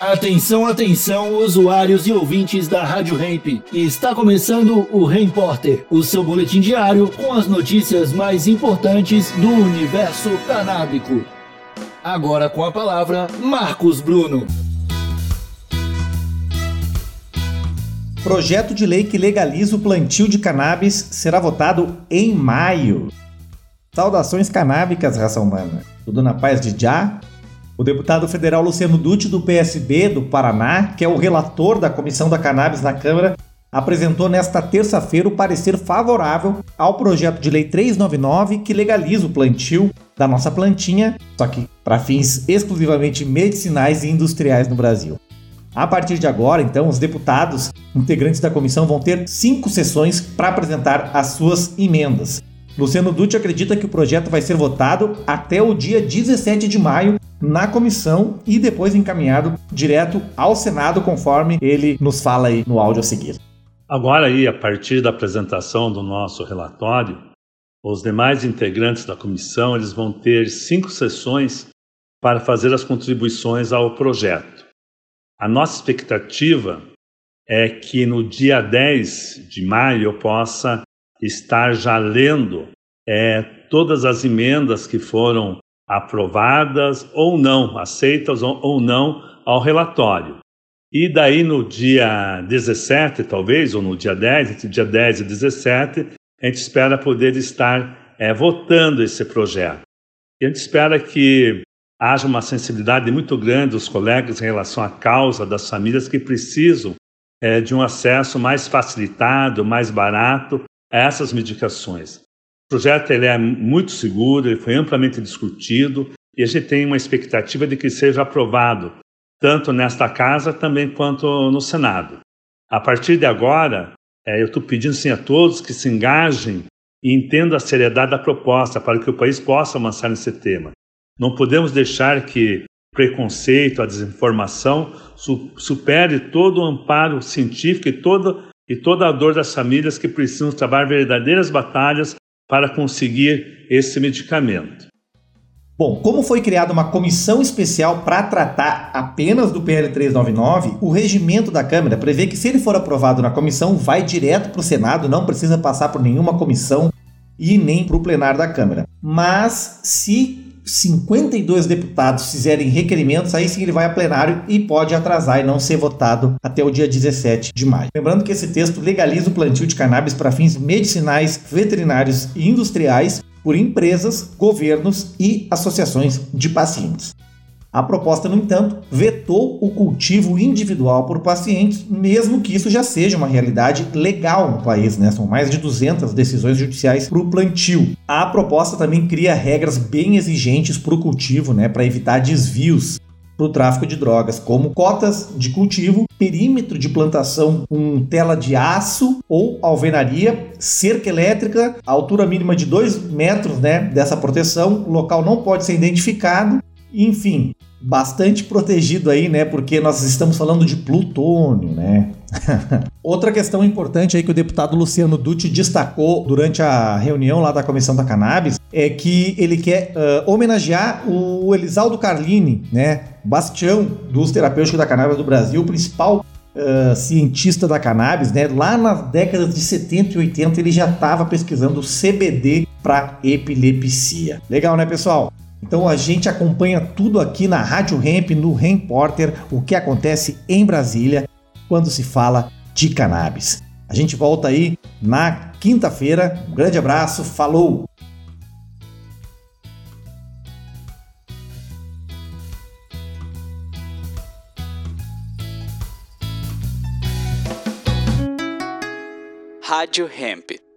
Atenção, atenção, usuários e ouvintes da Rádio Hemp. Está começando o Repórter, o seu boletim diário com as notícias mais importantes do universo canábico. Agora com a palavra, Marcos Bruno. Projeto de lei que legaliza o plantio de cannabis será votado em maio. Saudações canábicas, raça humana. Tudo na paz de Já? O deputado federal Luciano Dutti, do PSB do Paraná, que é o relator da Comissão da Cannabis na Câmara, apresentou nesta terça-feira o parecer favorável ao projeto de lei 399 que legaliza o plantio da nossa plantinha, só que para fins exclusivamente medicinais e industriais no Brasil. A partir de agora, então, os deputados integrantes da comissão vão ter cinco sessões para apresentar as suas emendas. Luciano Dutti acredita que o projeto vai ser votado até o dia 17 de maio na comissão e depois encaminhado direto ao Senado, conforme ele nos fala aí no áudio a seguir. Agora aí, a partir da apresentação do nosso relatório, os demais integrantes da comissão eles vão ter cinco sessões para fazer as contribuições ao projeto. A nossa expectativa é que no dia 10 de maio eu possa estar já lendo é, todas as emendas que foram aprovadas ou não, aceitas ou não ao relatório. E daí no dia 17, talvez, ou no dia 10, entre dia 10 e 17, a gente espera poder estar é, votando esse projeto. E a gente espera que haja uma sensibilidade muito grande dos colegas em relação à causa das famílias que precisam é, de um acesso mais facilitado, mais barato a essas medicações. O projeto ele é muito seguro, ele foi amplamente discutido e a gente tem uma expectativa de que seja aprovado tanto nesta casa também quanto no Senado. A partir de agora, é, eu estou pedindo sim a todos que se engajem e entendam a seriedade da proposta para que o país possa avançar nesse tema. Não podemos deixar que preconceito, a desinformação supere todo o amparo científico e toda, e toda a dor das famílias que precisam travar verdadeiras batalhas para conseguir esse medicamento. Bom, como foi criada uma comissão especial para tratar apenas do PL 399, o regimento da Câmara prevê que se ele for aprovado na comissão, vai direto para o Senado, não precisa passar por nenhuma comissão e nem para o plenário da Câmara. Mas se 52 deputados fizerem requerimentos, aí sim ele vai a plenário e pode atrasar e não ser votado até o dia 17 de maio. Lembrando que esse texto legaliza o plantio de cannabis para fins medicinais, veterinários e industriais por empresas, governos e associações de pacientes. A proposta, no entanto, vetou o cultivo individual por pacientes, mesmo que isso já seja uma realidade legal no país, né? São mais de 200 decisões judiciais para o plantio. A proposta também cria regras bem exigentes para o cultivo, né? Para evitar desvios para o tráfico de drogas, como cotas de cultivo, perímetro de plantação com tela de aço ou alvenaria, cerca elétrica, altura mínima de 2 metros né, dessa proteção, o local não pode ser identificado enfim, bastante protegido aí, né? Porque nós estamos falando de plutônio, né? Outra questão importante aí que o deputado Luciano Dutti destacou durante a reunião lá da Comissão da Cannabis é que ele quer uh, homenagear o Elisaldo Carlini, né? Bastião dos terapêuticos da cannabis do Brasil, principal Uh, cientista da cannabis, né? Lá nas décadas de 70 e 80 ele já estava pesquisando CBD para epilepsia. Legal, né, pessoal? Então a gente acompanha tudo aqui na Rádio Hemp, no Porter, o que acontece em Brasília quando se fala de cannabis. A gente volta aí na quinta-feira. Um grande abraço, falou! Rádio Hemp.